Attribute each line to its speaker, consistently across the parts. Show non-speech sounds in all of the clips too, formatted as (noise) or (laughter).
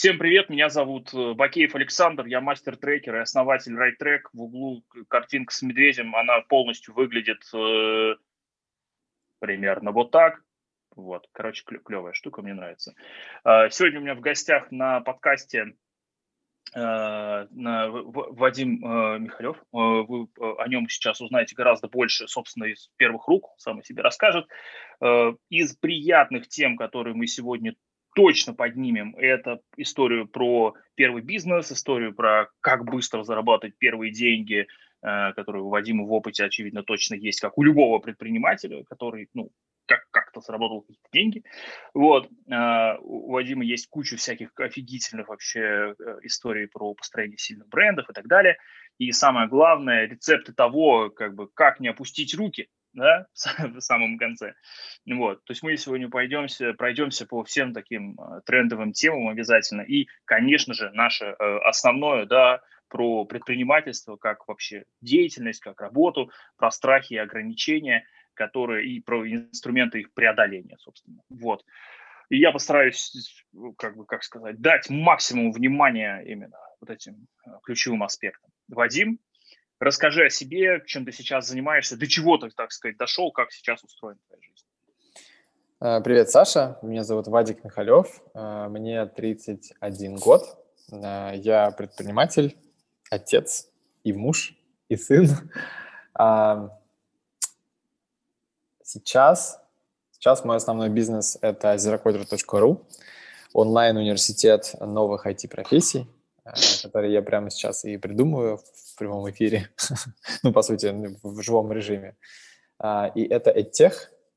Speaker 1: Всем привет, меня зовут э, Бакеев Александр, я мастер-трекер и основатель RideTrack. В углу картинка с медведем, она полностью выглядит э, примерно вот так. Вот, короче, клевая штука, мне нравится. Э, сегодня у меня в гостях на подкасте э, Вадим э, Михалев. Вы о нем сейчас узнаете гораздо больше, собственно, из первых рук, сам о себе расскажет. Из приятных тем, которые мы сегодня точно поднимем. Это историю про первый бизнес, историю про как быстро зарабатывать первые деньги, э, которые у Вадима в опыте, очевидно, точно есть, как у любого предпринимателя, который, ну, как- как-то заработал какие-то деньги. Вот. Э, у Вадима есть куча всяких офигительных вообще э, историй про построение сильных брендов и так далее. И самое главное, рецепты того, как бы, как не опустить руки – да, (laughs) в самом конце. Вот, то есть мы сегодня пойдемся, пройдемся по всем таким э, трендовым темам обязательно. И, конечно же, наше э, основное, да, про предпринимательство, как вообще деятельность, как работу, про страхи и ограничения, которые и про инструменты их преодоления, собственно. Вот. И я постараюсь, как бы, как сказать, дать максимум внимания именно вот этим э, ключевым аспектам. Вадим, Расскажи о себе, чем ты сейчас занимаешься, до чего ты, так сказать, дошел, как сейчас устроена твоя жизнь.
Speaker 2: Э, привет, Саша. Меня зовут Вадик Михалев. Э, мне 31 год. Э, я предприниматель, отец и муж, и сын. Сейчас, сейчас мой основной бизнес – это zerocoder.ru, онлайн-университет новых IT-профессий, который я прямо сейчас и придумываю в прямом эфире, (laughs) ну, по сути, в живом режиме. А, и это EdTech,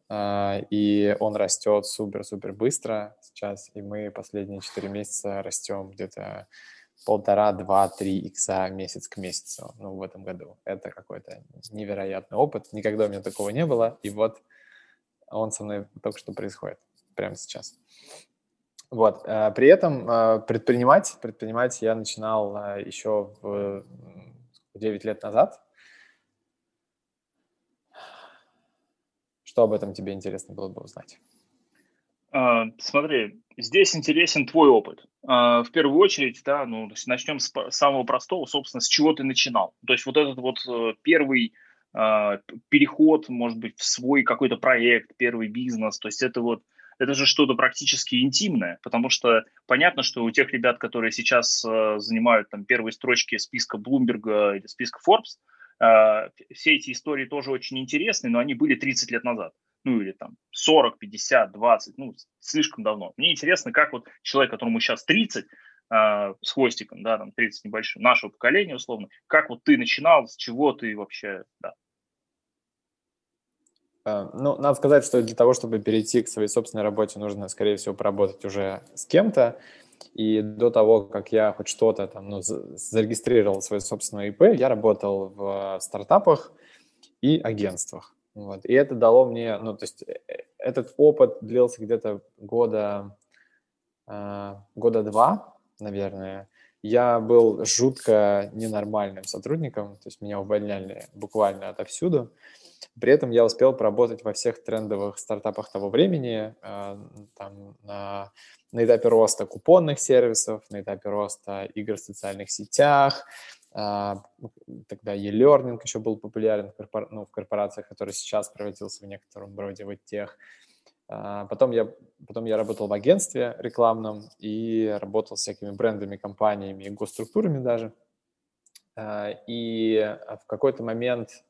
Speaker 2: а, и он растет супер-супер быстро сейчас, и мы последние 4 месяца растем где-то полтора, два, три икса месяц к месяцу, ну, в этом году. Это какой-то невероятный опыт, никогда у меня такого не было, и вот он со мной только что происходит прямо сейчас. Вот. Э, при этом э, предпринимать, предпринимать я начинал э, еще в 9 лет назад. Что об этом тебе интересно было бы узнать?
Speaker 1: А, смотри, здесь интересен твой опыт. А, в первую очередь, да, ну, начнем с самого простого, собственно, с чего ты начинал. То есть вот этот вот первый а, переход, может быть, в свой какой-то проект, первый бизнес, то есть это вот это же что-то практически интимное, потому что понятно, что у тех ребят, которые сейчас э, занимают там первые строчки списка Bloomberg или списка Forbes, э, все эти истории тоже очень интересны, но они были 30 лет назад. Ну или там 40, 50, 20, ну слишком давно. Мне интересно, как вот человек, которому сейчас 30, э, с хвостиком, да, там 30 небольшим, нашего поколения условно, как вот ты начинал, с чего ты вообще, да,
Speaker 2: ну, надо сказать, что для того, чтобы перейти к своей собственной работе, нужно, скорее всего, поработать уже с кем-то. И до того, как я хоть что-то там, ну, зарегистрировал свою собственную ИП, я работал в стартапах и агентствах. Вот. И это дало мне, ну, то есть э, э, этот опыт длился где-то года, э, года два, наверное. Я был жутко ненормальным сотрудником, то есть меня увольняли буквально отовсюду. При этом я успел поработать во всех трендовых стартапах того времени, э, там, на, на этапе роста купонных сервисов, на этапе роста игр в социальных сетях, а, тогда e-learning еще был популярен в, корпор... ну, в корпорациях, который сейчас превратился в некотором роде вот тех. А, потом я, потом я работал в агентстве рекламном и работал с всякими брендами, компаниями и госструктурами даже. А, и в какой-то момент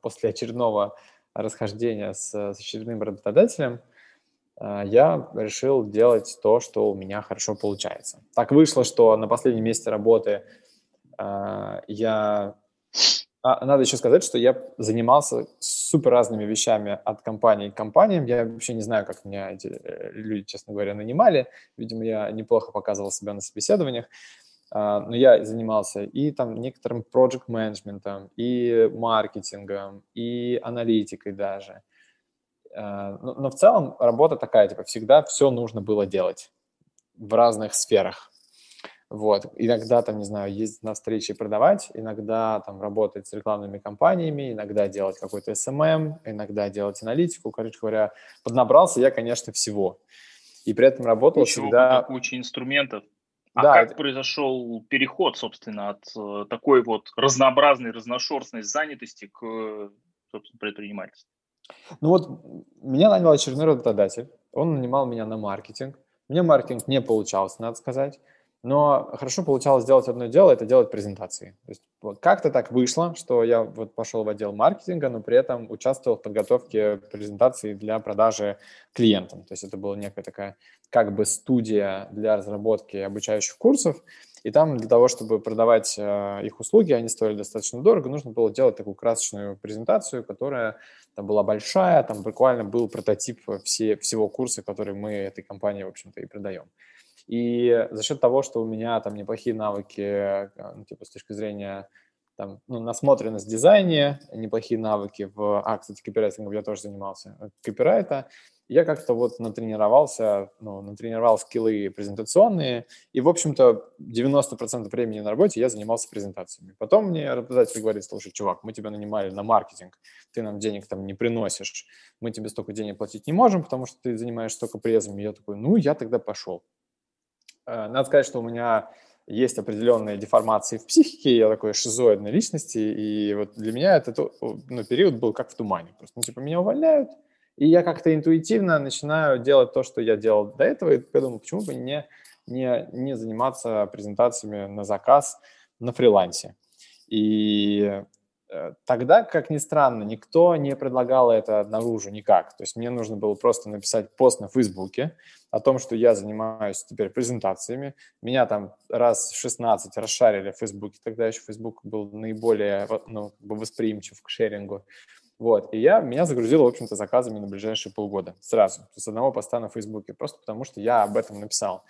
Speaker 2: после очередного расхождения с, с очередным работодателем, а, я решил делать то, что у меня хорошо получается. Так вышло, что на последнем месте работы а, я... А, надо еще сказать, что я занимался супер разными вещами от компании к компаниям. Я вообще не знаю, как меня эти э, люди, честно говоря, нанимали. Видимо, я неплохо показывал себя на собеседованиях. А, но я занимался и там некоторым project менеджментом, и маркетингом, и аналитикой даже. А, но, но в целом работа такая, типа, всегда все нужно было делать в разных сферах. Вот. Иногда там, не знаю, ездить на встречи и продавать, иногда там работать с рекламными кампаниями, иногда делать какой-то SMM, иногда делать аналитику. Короче говоря, поднабрался я, конечно, всего. И при этом работал
Speaker 1: Ничего,
Speaker 2: всегда...
Speaker 1: Куча инструментов А да, как это... произошел переход, собственно, от э, такой вот разнообразной, разношерстной занятости к, собственно, предпринимательству?
Speaker 2: Ну вот меня нанял очередной работодатель. Он нанимал меня на маркетинг. Мне маркетинг не получался, надо сказать. Но хорошо получалось сделать одно дело, это делать презентации. То есть как-то так вышло, что я вот пошел в отдел маркетинга, но при этом участвовал в подготовке презентаций для продажи клиентам. То есть это была некая такая как бы студия для разработки обучающих курсов. И там для того, чтобы продавать э, их услуги, они стоили достаточно дорого, нужно было делать такую красочную презентацию, которая там была большая, там буквально был прототип все, всего курса, который мы этой компании, в общем-то, и продаем. И за счет того, что у меня там неплохие навыки, э, ну, типа с точки зрения там, ну, насмотренность в дизайне, неплохие навыки в... А, кстати, копирайтингом я тоже занимался. Э, копирайта. Я как-то вот натренировался, ну, натренировал скиллы презентационные, и, в общем-то, 90% времени на работе я занимался презентациями. Потом мне работодатель говорит, слушай, чувак, мы тебя нанимали на маркетинг, ты нам денег там не приносишь, мы тебе столько денег платить не можем, потому что ты занимаешься столько презами. Я такой, ну, я тогда пошел. Э, надо сказать, что у меня есть определенные деформации в психике, я такой шизоидной личности, и вот для меня этот ну, период был как в тумане. Просто, ну, типа, меня увольняют, и я как-то интуитивно начинаю делать то, что я делал до этого, и я думаю, почему бы не, не, не заниматься презентациями на заказ на фрилансе. И тогда, как ни странно, никто не предлагал это наружу никак. То есть мне нужно было просто написать пост на Фейсбуке о том, что я занимаюсь теперь презентациями. Меня там раз 16 расшарили в Фейсбуке. Тогда еще Фейсбук был наиболее ну, восприимчив к шерингу. Вот, и я, меня загрузило, в общем-то, заказами на ближайшие полгода сразу, с одного поста на Фейсбуке, просто потому что я об этом написал.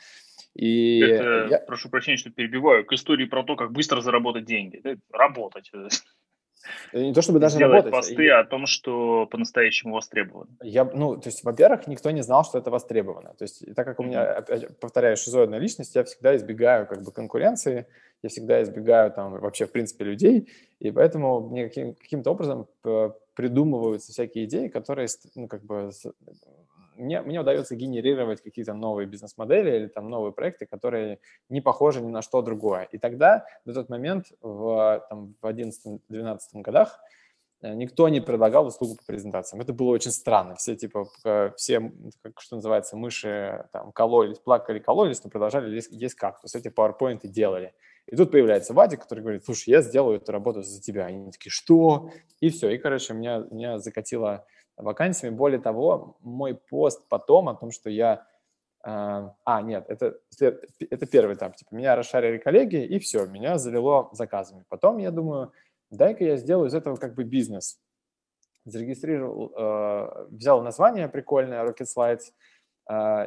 Speaker 1: И это, я... прошу прощения, что перебиваю, к истории про то, как быстро заработать деньги. Работать. (laughs)
Speaker 2: Э, не то чтобы даже
Speaker 1: Сделать работать. посты я... о том, что по-настоящему востребовано.
Speaker 2: Я, ну, то есть, во-первых, никто не знал, что это востребовано. То есть, так как у меня, опять, повторяю, шизоидная личность, я всегда избегаю как бы конкуренции, я всегда избегаю там вообще, в принципе, людей, и поэтому мне каким- каким-то образом придумываются всякие идеи, которые, ну, как бы мне, мне удается генерировать какие-то новые бизнес-модели или там новые проекты, которые не похожи ни на что другое. И тогда, на тот момент, в, там, в 11-12 годах, э, никто не предлагал услугу по презентациям. Это было очень странно. Все, типа, все, как, что называется, мыши там кололись, плакали, кололись, но продолжали есть, есть кактус. Эти PowerPoint делали. И тут появляется Вадик, который говорит, слушай, я сделаю эту работу за тебя. Они такие, что? И все. И, короче, меня, меня закатило вакансиями. Более того, мой пост потом о том, что я... Э, а, нет, это, это первый этап. Типа, меня расшарили коллеги, и все, меня залило заказами. Потом я думаю, дай-ка я сделаю из этого как бы бизнес. Зарегистрировал, э, взял название прикольное, Rocket Slides,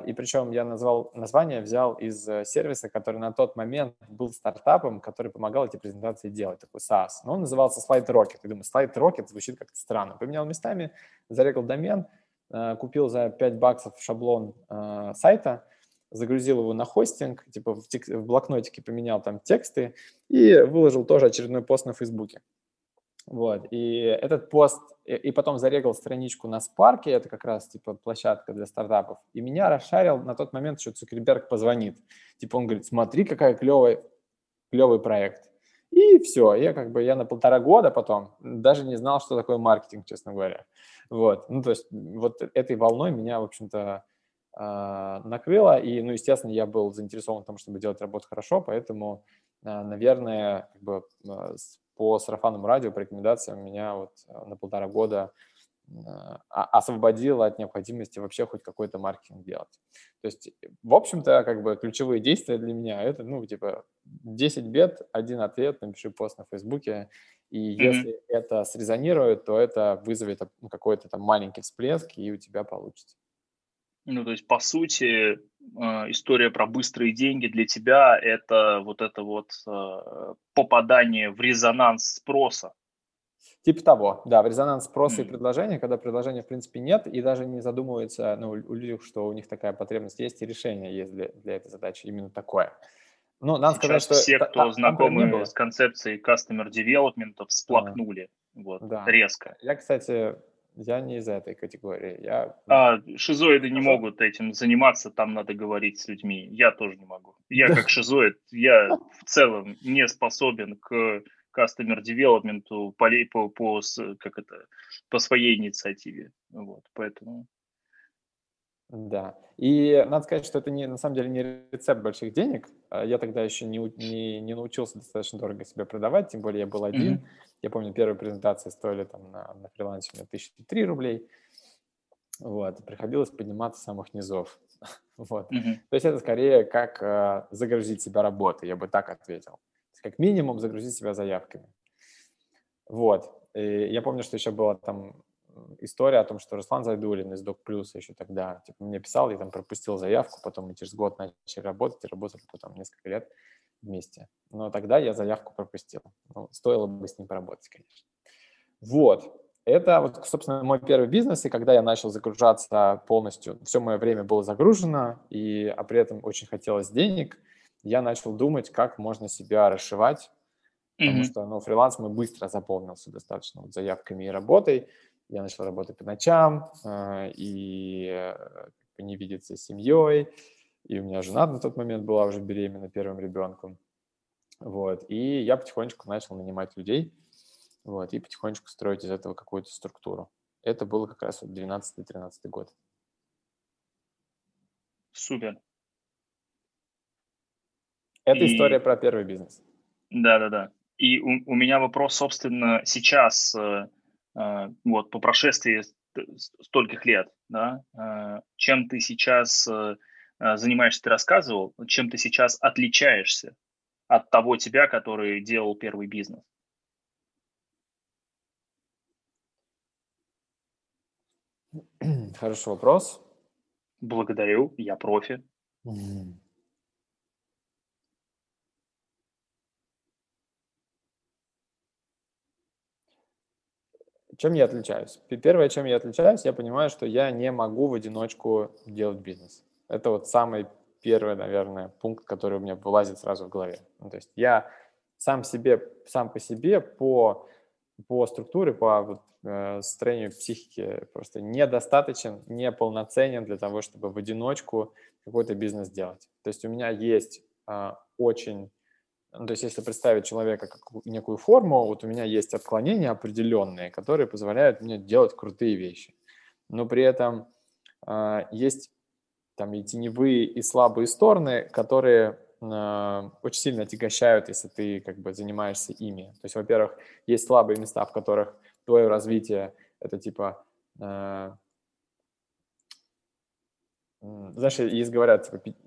Speaker 2: и причем я назвал название, взял из э, сервиса, который на тот момент был стартапом, который помогал эти презентации делать, такой SaaS. Но он назывался Slide Rocket. Я думаю, Slide Rocket звучит как-то странно. Поменял местами, зарегал домен, э, купил за 5 баксов шаблон э, сайта, загрузил его на хостинг, типа в, тек- в блокнотике поменял там тексты и выложил тоже очередной пост на Фейсбуке. Вот, и этот пост, и потом зарегал страничку на Spark, это как раз, типа, площадка для стартапов, и меня расшарил на тот момент, что Цукерберг позвонит. Типа, он говорит, смотри, какая клевый, клевый проект. И все, я как бы, я на полтора года потом даже не знал, что такое маркетинг, честно говоря. Вот, ну, то есть вот этой волной меня, в общем-то, а, накрыло, и, ну, естественно, я был заинтересован в том, чтобы делать работу хорошо, поэтому, а, наверное, как бы а, по сарафанному радио, по рекомендациям меня вот э, на полтора года э, освободило от необходимости вообще хоть какой-то маркетинг делать. То есть, в общем-то, как бы ключевые действия для меня это, ну, типа, 10 бед, один ответ, напиши пост на Фейсбуке, и mm-hmm. если это срезонирует, то это вызовет ну, какой-то там маленький всплеск, и у тебя получится.
Speaker 1: Ну, то есть, по сути, э, история про быстрые деньги для тебя – это вот это вот э, попадание в резонанс спроса.
Speaker 2: Типа того, да, в резонанс спроса mm. и предложения, когда предложения, в принципе, нет, и даже не задумывается ну, у людей, что у них такая потребность есть, и решение есть для, для этой задачи именно такое.
Speaker 1: Ну, надо Сейчас сказать, что... все, кто та, знакомы с концепцией customer development, всплакнули. А, вот, да. резко.
Speaker 2: Я, кстати, я не из этой категории. Я...
Speaker 1: А, шизоиды не могут этим заниматься, там надо говорить с людьми. Я тоже не могу. Я как шизоид, я в целом не способен к customer development по, по, по, как это, по своей инициативе. Вот, поэтому...
Speaker 2: Да. И надо сказать, что это не, на самом деле не рецепт больших денег. А я тогда еще не, не, не научился достаточно дорого себя продавать, тем более я был один. Mm-hmm. Я помню, первые презентации стоили там на, на фрилансе у меня тысячи три рублей. Вот, приходилось подниматься с самых низов. (laughs) вот. Mm-hmm. То есть это скорее как э, загрузить себя работой, я бы так ответил. Как минимум загрузить себя заявками. Вот. И я помню, что еще была там история о том, что Руслан Зайдулин из Док Плюса еще тогда типа, мне писал, я там пропустил заявку, потом мы через год начали работать и работали потом несколько лет вместе. Но тогда я заявку пропустил. Ну, стоило бы с ним поработать, конечно. Вот. Это, вот, собственно, мой первый бизнес, и когда я начал загружаться полностью, все мое время было загружено, и, а при этом очень хотелось денег, я начал думать, как можно себя расшивать, потому mm-hmm. что, ну, фриланс мой быстро заполнился достаточно вот, заявками и работой, я начал работать по ночам э, и э, не видеться с семьей, и у меня жена на тот момент была уже беременна первым ребенком. Вот. И я потихонечку начал нанимать людей, вот, и потихонечку строить из этого какую-то структуру. Это было как раз вот 12-13 год.
Speaker 1: Супер.
Speaker 2: Это и... история про первый бизнес.
Speaker 1: Да-да-да. И у, у меня вопрос, собственно, сейчас, э, вот по прошествии стольких лет, да, э, чем ты сейчас э, Э, занимаешься, ты рассказывал, чем ты сейчас отличаешься от того тебя, который делал первый бизнес?
Speaker 2: Хороший вопрос.
Speaker 1: Благодарю, я профи.
Speaker 2: Чем я отличаюсь? Первое, чем я отличаюсь, я понимаю, что я не могу в одиночку делать бизнес. Это вот самый первый, наверное, пункт, который у меня вылазит сразу в голове. Ну, то есть я сам себе, сам по себе по, по структуре, по вот, э, строению психики просто недостаточен, неполноценен для того, чтобы в одиночку какой-то бизнес делать. То есть у меня есть э, очень ну, то есть если представить человека как некую форму, вот у меня есть отклонения определенные, которые позволяют мне делать крутые вещи. Но при этом э, есть там и теневые, и слабые стороны, которые э, очень сильно отягощают, если ты как бы занимаешься ими. То есть, во-первых, есть слабые места, в которых твое развитие это типа э, знаешь, есть говорят, типа,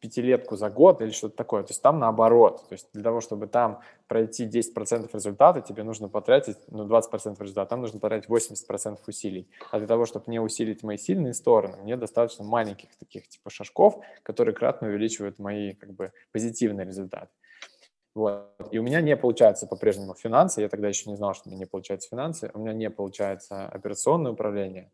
Speaker 2: пятилетку за год или что-то такое. То есть там наоборот. То есть для того, чтобы там пройти 10% результата, тебе нужно потратить, ну, 20% результата, там нужно потратить 80% усилий. А для того, чтобы не усилить мои сильные стороны, мне достаточно маленьких таких типа шажков, которые кратно увеличивают мои как бы позитивные результаты. Вот. И у меня не получается по-прежнему финансы. Я тогда еще не знал, что у меня не получается финансы. У меня не получается операционное управление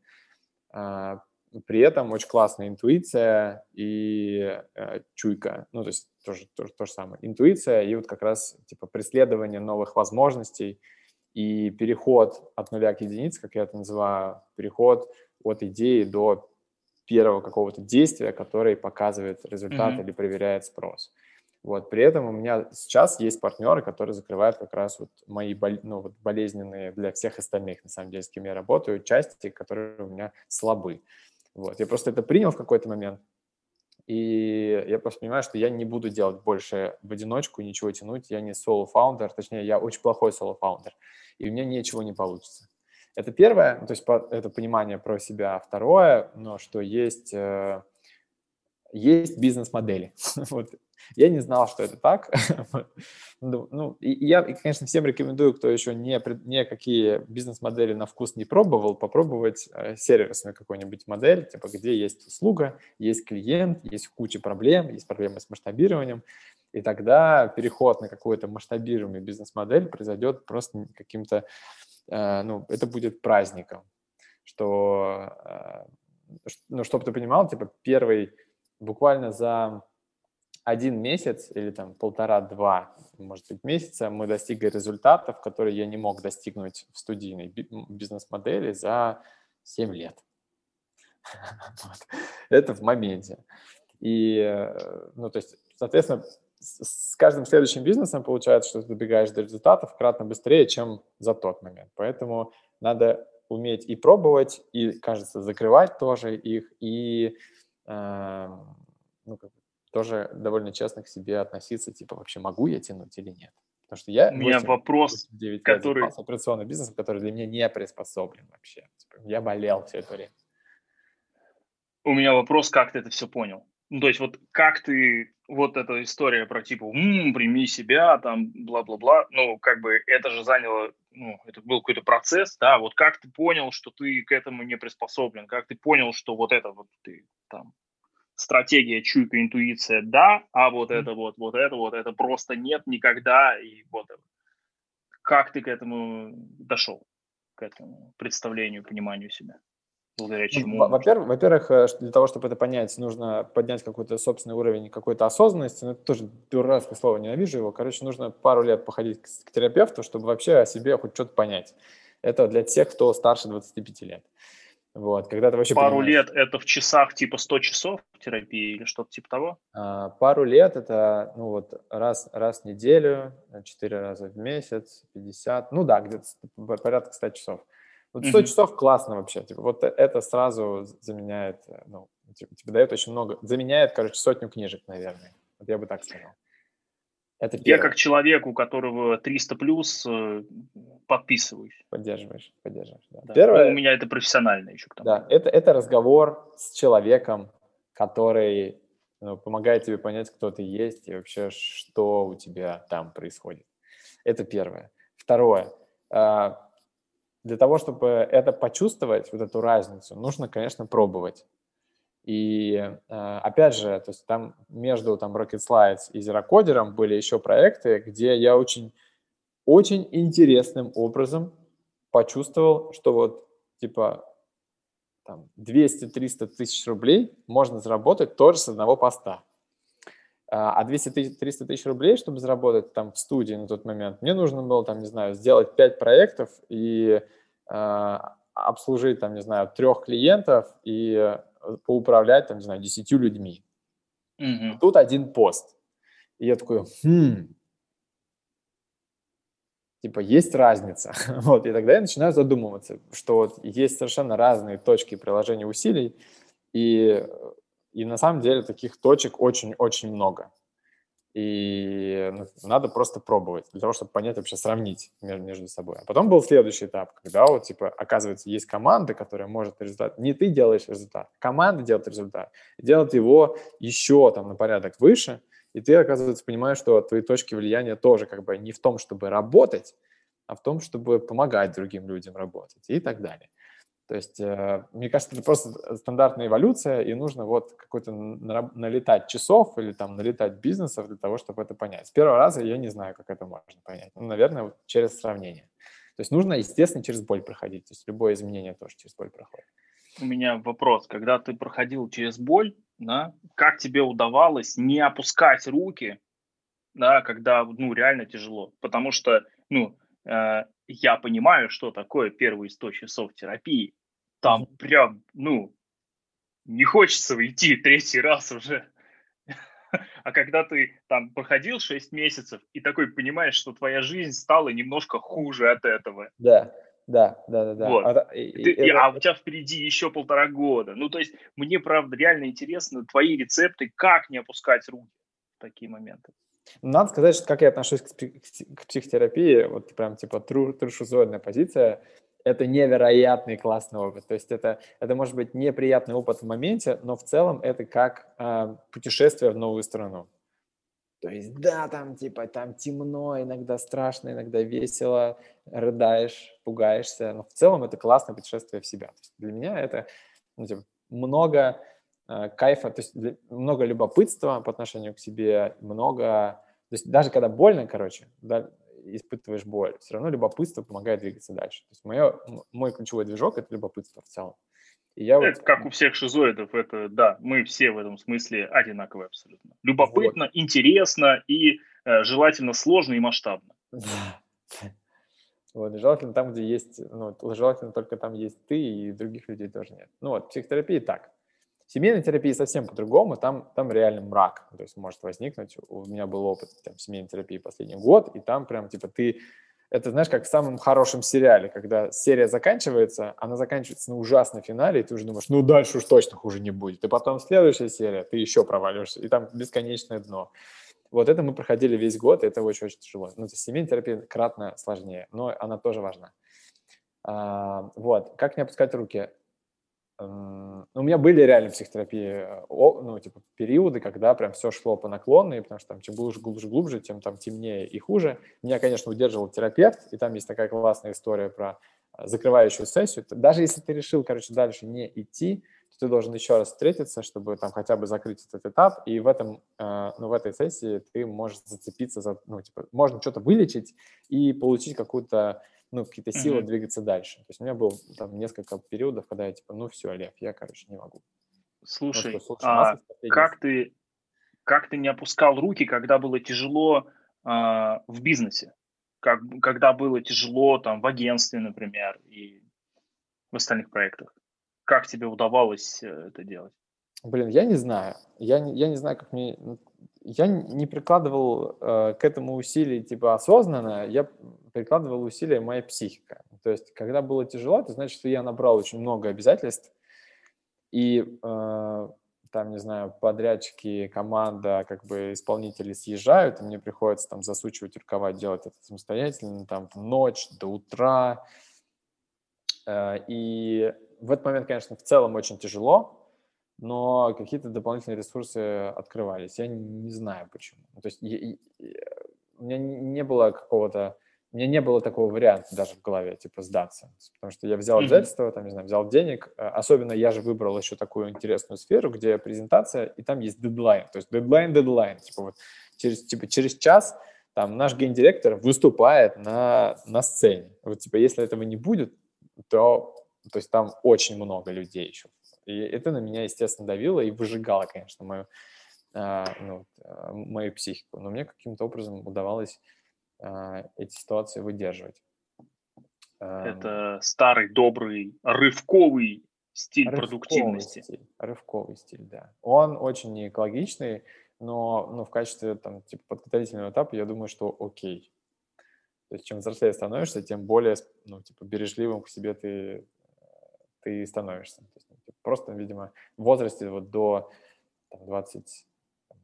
Speaker 2: а, при этом очень классная интуиция и э, чуйка. Ну, то есть тоже, тоже то же самое. Интуиция и вот как раз типа преследование новых возможностей и переход от нуля к единице, как я это называю, переход от идеи до первого какого-то действия, который показывает результат mm-hmm. или проверяет спрос. Вот, при этом у меня сейчас есть партнеры, которые закрывают как раз вот мои ну, вот болезненные для всех остальных, на самом деле, с кем я работаю, части, которые у меня слабы. Вот. Я просто это принял в какой-то момент, и я просто понимаю, что я не буду делать больше в одиночку, ничего тянуть. Я не solo-founder, точнее, я очень плохой solo-founder, и у меня ничего не получится. Это первое, то есть это понимание про себя. Второе, но что есть, э, есть бизнес-модели. (laughs) вот я не знал, что это так. (laughs) ну, ну и я, конечно, всем рекомендую, кто еще не, не какие бизнес-модели на вкус не пробовал, попробовать э, сервисную какую-нибудь модель, типа где есть услуга, есть клиент, есть куча проблем, есть проблемы с масштабированием, и тогда переход на какую-то масштабируемую бизнес-модель произойдет просто каким-то, э, ну, это будет праздником, что, э, ну, чтобы ты понимал, типа первый, буквально за один месяц или там полтора-два, может быть, месяца мы достигли результатов, которые я не мог достигнуть в студийной бизнес-модели за 7 лет. (laughs) Это в моменте. И, э, ну, то есть, соответственно, с каждым следующим бизнесом получается, что ты добегаешь до результатов кратно быстрее, чем за тот момент. Поэтому надо уметь и пробовать, и, кажется, закрывать тоже их, и э, ну, как, тоже довольно честно к себе относиться, типа, вообще могу я тянуть или нет. Потому что я...
Speaker 1: У меня 8, вопрос, 9 который...
Speaker 2: операционным бизнесом, который для меня не приспособлен вообще. Типа, я болел все это время.
Speaker 1: У меня вопрос, как ты это все понял? Ну, то есть вот как ты, вот эта история про типа, м-м, прими себя, там, бла-бла-бла, ну, как бы это же заняло, ну, это был какой-то процесс, да, вот как ты понял, что ты к этому не приспособлен, как ты понял, что вот это вот ты там, стратегия, чуйка, интуиция, да, а вот mm-hmm. это вот, вот это вот, это просто нет никогда, и вот. Как ты к этому дошел, к этому представлению, пониманию себя?
Speaker 2: благодаря ну, чему? Во-первых, во-первых, э, для того, чтобы это понять, нужно поднять какой-то собственный уровень какой-то осознанности. Ну, это тоже дурацкое слово, ненавижу его. Короче, нужно пару лет походить к, к терапевту, чтобы вообще о себе хоть что-то понять. Это для тех, кто старше 25 лет. Вот, когда ты вообще
Speaker 1: пару понимаешь, лет это в часах типа 100 часов терапии или что-то типа того?
Speaker 2: А, пару лет это ну вот раз, раз в неделю, 4 раза в месяц, 50, ну да, где-то порядка 100 часов. Вот 100 mm-hmm. часов классно вообще. Типа, вот это сразу заменяет, э, ну, типа, тебе дает очень много, заменяет, короче, сотню книжек, наверное. Вот я бы так сказал.
Speaker 1: Это первое. Я как человек, у которого 300 плюс, э, подписываюсь.
Speaker 2: Поддерживаешь, поддерживаешь. Да.
Speaker 1: Да. Первое, у меня это профессионально еще к
Speaker 2: тому. Да, это, это разговор с человеком, который ну, помогает тебе понять, кто ты есть и вообще, что у тебя там происходит. Это первое. Второе. А, для того, чтобы это почувствовать, вот эту разницу, нужно, конечно, пробовать. И э, опять же, то есть там между там Rocket Slides и Zerocodером были еще проекты, где я очень, очень интересным образом почувствовал, что вот типа там 200-300 тысяч рублей можно заработать тоже с одного поста. А 200-300 а тысяч рублей, чтобы заработать там в студии на тот момент, мне нужно было там, не знаю, сделать 5 проектов и э, обслужить там, не знаю, трех клиентов и поуправлять там, не знаю, 10 людьми. Mm-hmm. Тут один пост. И я такой, хм, типа, есть разница. (laughs) вот, и тогда я начинаю задумываться, что вот есть совершенно разные точки приложения усилий, и и на самом деле таких точек очень-очень много. И ну, надо просто пробовать для того, чтобы понять, вообще сравнить между, собой. А потом был следующий этап, когда вот, типа, оказывается, есть команда, которая может результат. Не ты делаешь результат, команда делает результат. Делает его еще там на порядок выше, и ты, оказывается, понимаешь, что твои точки влияния тоже как бы не в том, чтобы работать, а в том, чтобы помогать другим людям работать и так далее. То есть, э, мне кажется, это просто стандартная эволюция, и нужно вот какой-то налетать часов или там налетать бизнесов для того, чтобы это понять. С первого раза я не знаю, как это можно понять. Ну, наверное, вот через сравнение. То есть нужно, естественно, через боль проходить. То есть любое изменение тоже через боль проходит.
Speaker 1: У меня вопрос. Когда ты проходил через боль, да, как тебе удавалось не опускать руки, да, когда, ну, реально тяжело? Потому что, ну, э, я понимаю, что такое первые 100 часов терапии, там прям, ну, не хочется уйти третий раз уже. А когда ты там проходил 6 месяцев и такой понимаешь, что твоя жизнь стала немножко хуже от этого.
Speaker 2: Да, да, да, да. да.
Speaker 1: Вот. А, и, ты, и, а у тебя впереди еще полтора года. Ну, то есть мне, правда, реально интересно твои рецепты, как не опускать руки в такие моменты.
Speaker 2: Надо сказать, что как я отношусь к, психотерапии, вот прям типа тру, трушизоидная позиция это невероятный классный опыт. То есть это, это может быть неприятный опыт в моменте, но в целом это как э, путешествие в новую страну. То есть да, там типа там темно, иногда страшно, иногда весело, рыдаешь, пугаешься, но в целом это классное путешествие в себя. То есть для меня это ну, типа, много кайфа, то есть много любопытства по отношению к себе, много, то есть даже когда больно, короче, да, испытываешь боль, все равно любопытство помогает двигаться дальше. То есть мое, мой ключевой движок – это любопытство в целом.
Speaker 1: И я это вот... как у всех шизоидов, это да, мы все в этом смысле одинаковые абсолютно. Любопытно, вот. интересно и э, желательно сложно и масштабно. (laughs)
Speaker 2: Вот, желательно там, где есть, ну, желательно только там есть ты, и других людей тоже нет. Ну вот, психотерапия так. Семейной терапии совсем по-другому, там, там реально мрак, то есть может возникнуть. У меня был опыт там, семейной терапии последний год, и там прям, типа, ты это, знаешь, как в самом хорошем сериале, когда серия заканчивается, она заканчивается на ужасном финале, и ты уже думаешь, ну дальше уж точно хуже не будет. И потом следующая серия, ты еще проваливаешься, и там бесконечное дно. Вот это мы проходили весь год, и это очень-очень тяжело. Ну, то есть семейная терапия кратно сложнее, но она тоже важна. А, вот, как не опускать руки? Ну, у меня были реально психотерапии, э, ну, типа, периоды, когда прям все шло по наклонной, потому что там чем глубже, глубже, глубже, тем там темнее и хуже. Меня, конечно, удерживал терапевт, и там есть такая классная история про э, закрывающую сессию. Даже если ты решил, короче, дальше не идти, то ты должен еще раз встретиться, чтобы там хотя бы закрыть этот этап, и в этом, э, ну, в этой сессии ты можешь зацепиться за, ну, типа, можно что-то вылечить и получить какую-то ну, какие-то силы mm-hmm. двигаться дальше. То есть у меня было там несколько периодов, когда я типа, ну все, Олег, я, короче, не могу.
Speaker 1: Слушай, что, слушай а как ты, как ты не опускал руки, когда было тяжело а, в бизнесе? Как, когда было тяжело там в агентстве, например, и в остальных проектах? Как тебе удавалось э, это делать?
Speaker 2: Блин, я не знаю. Я не, я не знаю, как мне... Я не прикладывал э, к этому усилий типа осознанно, я прикладывал усилия моя психика. То есть, когда было тяжело, это значит, что я набрал очень много обязательств, и э, там, не знаю, подрядчики, команда, как бы исполнители съезжают, и мне приходится там засучивать рукава, делать это самостоятельно, там ночь до утра. Э, и в этот момент, конечно, в целом очень тяжело, но какие-то дополнительные ресурсы открывались. Я не знаю почему. То есть я, я, у меня не было какого-то, у меня не было такого варианта даже в голове, типа сдаться. Потому что я взял обязательства, там, не знаю, взял денег. Э, особенно я же выбрал еще такую интересную сферу, где презентация, и там есть дедлайн. То есть дедлайн, дедлайн. Типа вот через, типа, через час там наш гендиректор выступает на, на сцене. Вот типа если этого не будет, то, то есть там очень много людей еще и это на меня, естественно, давило и выжигало, конечно, мою, а, ну, а, мою психику. Но мне каким-то образом удавалось а, эти ситуации выдерживать.
Speaker 1: Это старый, добрый, рывковый стиль рывковый продуктивности.
Speaker 2: Стиль, рывковый стиль, да. Он очень не экологичный, но ну, в качестве там, типа, подготовительного этапа я думаю, что окей. То есть чем взрослее становишься, тем более ну, типа, бережливым к себе ты, ты становишься. То есть, просто, видимо, в возрасте вот до там, 20,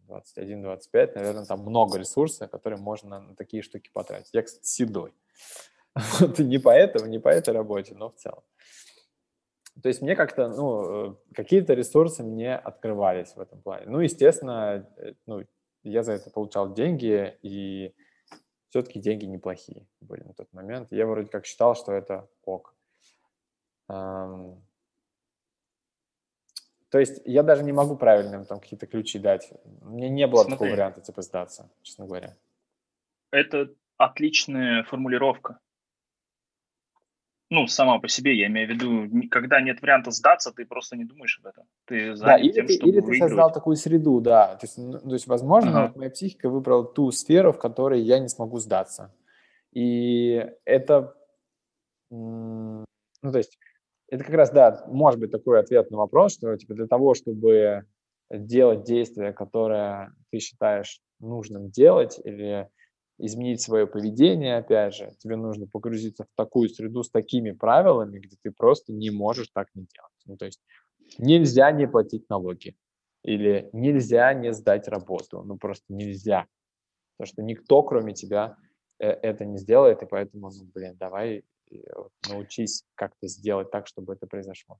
Speaker 2: 21-25, наверное, там много ресурсов, которые можно на такие штуки потратить. Я, кстати, седой. (laughs) Вот не поэтому, не по этой работе, но в целом. То есть мне как-то, ну, э, какие-то ресурсы мне открывались в этом плане. Ну, естественно, э, ну, я за это получал деньги, и все-таки деньги неплохие были на тот момент. Я вроде как считал, что это ок. То есть я даже не могу правильно там какие-то ключи дать. Мне не было Смотри. такого варианта, типа, сдаться, честно говоря.
Speaker 1: Это отличная формулировка. Ну, сама по себе, я имею в виду, когда нет варианта сдаться, ты просто не думаешь об этом. Ты да, или тем,
Speaker 2: ты,
Speaker 1: чтобы
Speaker 2: Или ты создал такую среду, да. То есть, ну, то есть возможно, uh-huh. моя психика выбрала ту сферу, в которой я не смогу сдаться. И это, ну, то есть это как раз, да, может быть такой ответ на вопрос, что типа для того, чтобы делать действие, которое ты считаешь нужным делать или изменить свое поведение, опять же, тебе нужно погрузиться в такую среду с такими правилами, где ты просто не можешь так не делать. Ну, то есть нельзя не платить налоги или нельзя не сдать работу, ну просто нельзя. Потому что никто, кроме тебя, э, это не сделает, и поэтому, ну, блин, давай научись как-то сделать так, чтобы это произошло?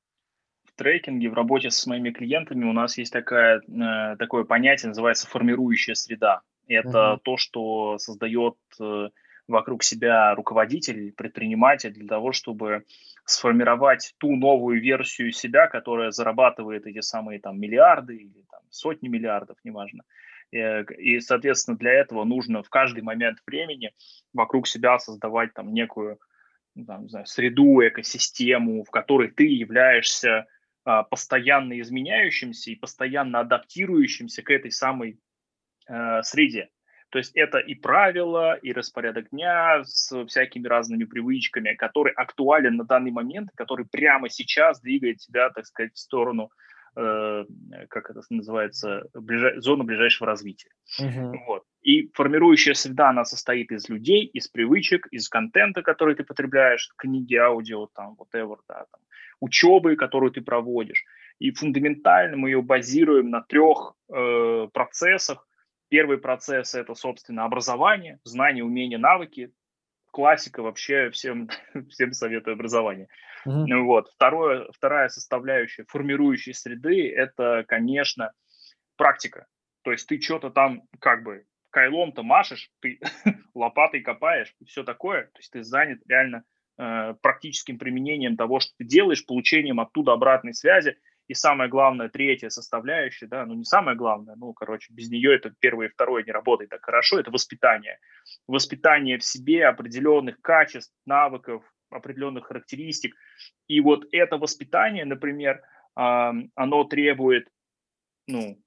Speaker 1: В трекинге, в работе с моими клиентами у нас есть такая, э, такое понятие, называется формирующая среда. Это uh-huh. то, что создает э, вокруг себя руководитель, предприниматель для того, чтобы сформировать ту новую версию себя, которая зарабатывает эти самые там миллиарды или там, сотни миллиардов, неважно. Э, и, соответственно, для этого нужно в каждый момент времени вокруг себя создавать там некую там, не знаю, среду, экосистему, в которой ты являешься а, постоянно изменяющимся и постоянно адаптирующимся к этой самой э, среде. То есть это и правила, и распорядок дня с всякими разными привычками, который актуален на данный момент, который прямо сейчас двигает тебя, так сказать, в сторону как это называется, ближай, зона ближайшего развития. Uh-huh. Вот. И формирующая среда, она состоит из людей, из привычек, из контента, который ты потребляешь, книги, аудио, там, whatever, да, там, учебы, которую ты проводишь. И фундаментально мы ее базируем на трех э, процессах. Первый процесс – это, собственно, образование, знания, умения, навыки классика вообще всем, (laughs) всем советую образование. Mm-hmm. Вот. Второе, вторая составляющая формирующей среды – это, конечно, практика. То есть ты что-то там как бы кайлом-то машешь, ты (laughs) лопатой копаешь и все такое. То есть ты занят реально э, практическим применением того, что ты делаешь, получением оттуда обратной связи – и самое главное, третья составляющая, да, ну не самое главное, ну, короче, без нее это первое и второе не работает так хорошо, это воспитание. Воспитание в себе определенных качеств, навыков, определенных характеристик. И вот это воспитание, например, оно требует, ну,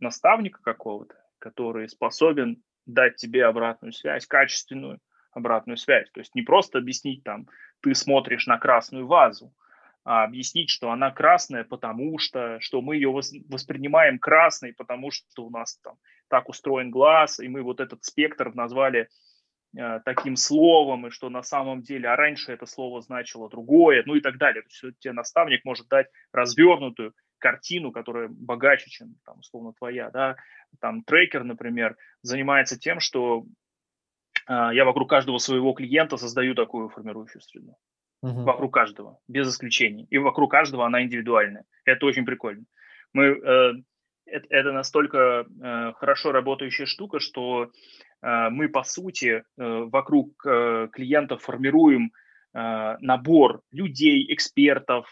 Speaker 1: наставника какого-то, который способен дать тебе обратную связь, качественную обратную связь. То есть не просто объяснить там, ты смотришь на красную вазу, а, объяснить, что она красная, потому что, что мы ее воспринимаем красной, потому что у нас там так устроен глаз, и мы вот этот спектр назвали э, таким словом, и что на самом деле, а раньше это слово значило другое, ну и так далее. То есть тебе наставник может дать развернутую картину, которая богаче, чем, там, условно, твоя, да, там, трекер, например, занимается тем, что э, я вокруг каждого своего клиента создаю такую формирующую среду угу. вокруг каждого, без исключений. И вокруг каждого она индивидуальная. Это очень прикольно. Мы, э, это, это настолько э, хорошо работающая штука, что э, мы, по сути, э, вокруг э, клиентов формируем э, набор людей, экспертов,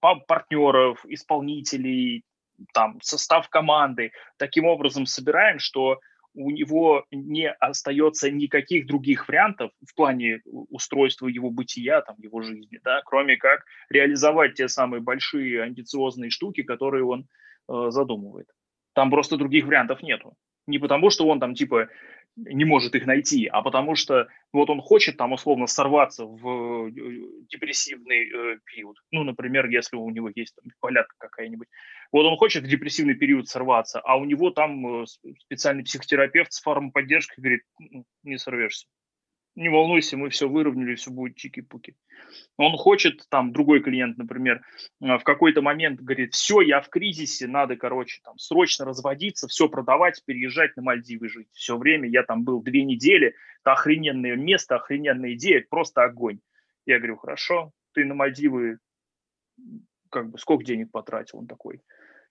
Speaker 1: партнеров, исполнителей, там, состав команды. Таким образом собираем, что у него не остается никаких других вариантов в плане устройства его бытия, там, его жизни, да, кроме как реализовать те самые большие амбициозные штуки, которые он э, задумывает. Там просто других вариантов нету. Не потому, что он там типа не может их найти, а потому что вот он хочет там условно сорваться в э, депрессивный э, период. Ну, например, если у него есть там полятка какая-нибудь. Вот он хочет в депрессивный период сорваться, а у него там э, специальный психотерапевт с фармподдержкой говорит, не сорвешься не волнуйся, мы все выровняли, все будет чики-пуки. Он хочет, там, другой клиент, например, э, в какой-то момент говорит, все, я в кризисе, надо, короче, там, срочно разводиться, все продавать, переезжать на Мальдивы жить. Все время я там был две недели, это охрененное место, охрененная идея, просто огонь. Я говорю, хорошо, ты на Мальдивы, как бы, сколько денег потратил? Он такой,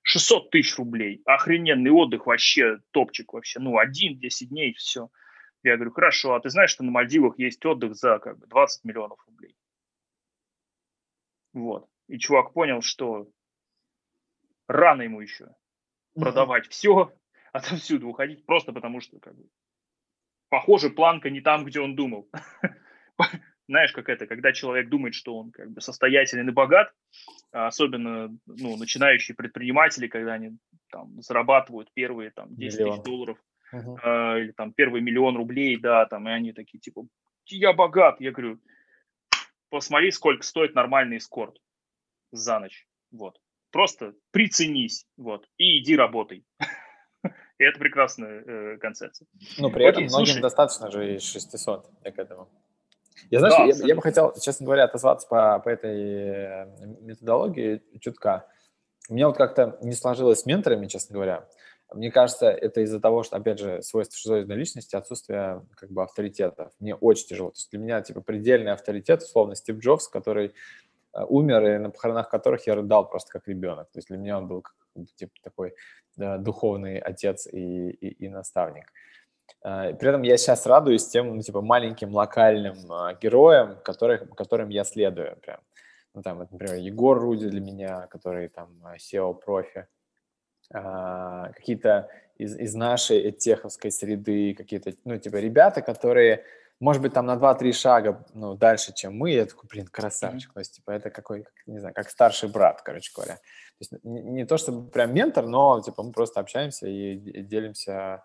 Speaker 1: 600 тысяч рублей, охрененный отдых, вообще топчик вообще, ну, один, 10 дней, все. Я говорю, хорошо, а ты знаешь, что на Мальдивах есть отдых за как бы 20 миллионов рублей? Вот. И чувак понял, что рано ему еще продавать mm-hmm. все, (laughs) отовсюду уходить, просто потому что, как бы, похоже, планка не там, где он думал. (laughs) Знаешь, как это, когда человек думает, что он как бы состоятелен и богат, а особенно ну, начинающие предприниматели, когда они там зарабатывают первые там 10 Миллион. тысяч долларов uh-huh. э, или там первый миллион рублей, да, там, и они такие, типа, я богат. Я говорю, посмотри, сколько стоит нормальный эскорт за ночь, вот. Просто приценись, вот, и иди работай. (laughs) И это прекрасная э, концепция.
Speaker 2: Но при Окей, этом многим слушай. достаточно же и 600, я к этому. Я, знаешь, да, я, я бы хотел, честно говоря, отозваться по, по этой э, методологии чутка. У меня вот как-то не сложилось с менторами, честно говоря. Мне кажется, это из-за того, что, опять же, свойство шизоидной личности, отсутствие как бы авторитета. Мне очень тяжело. То есть для меня, типа, предельный авторитет, условно, Стив Джобс, который э, умер, и на похоронах которых я рыдал просто как ребенок. То есть для меня он был как, типа, такой да, духовный отец и, и, и наставник. Uh, при этом я сейчас радуюсь тем, ну, типа, маленьким локальным uh, героям, которых, которым я следую прям. Ну, там, например, Егор Руди для меня, который там SEO-профи. А, какие-то из, из нашей теховской среды, какие-то, ну, типа, ребята, которые может быть, там на 2-3 шага ну, дальше, чем мы, я такой, блин, красавчик. Mm-hmm. То есть, типа, это какой, не знаю, как старший брат, короче говоря. То есть не, не то, чтобы прям ментор, но, типа, мы просто общаемся и делимся,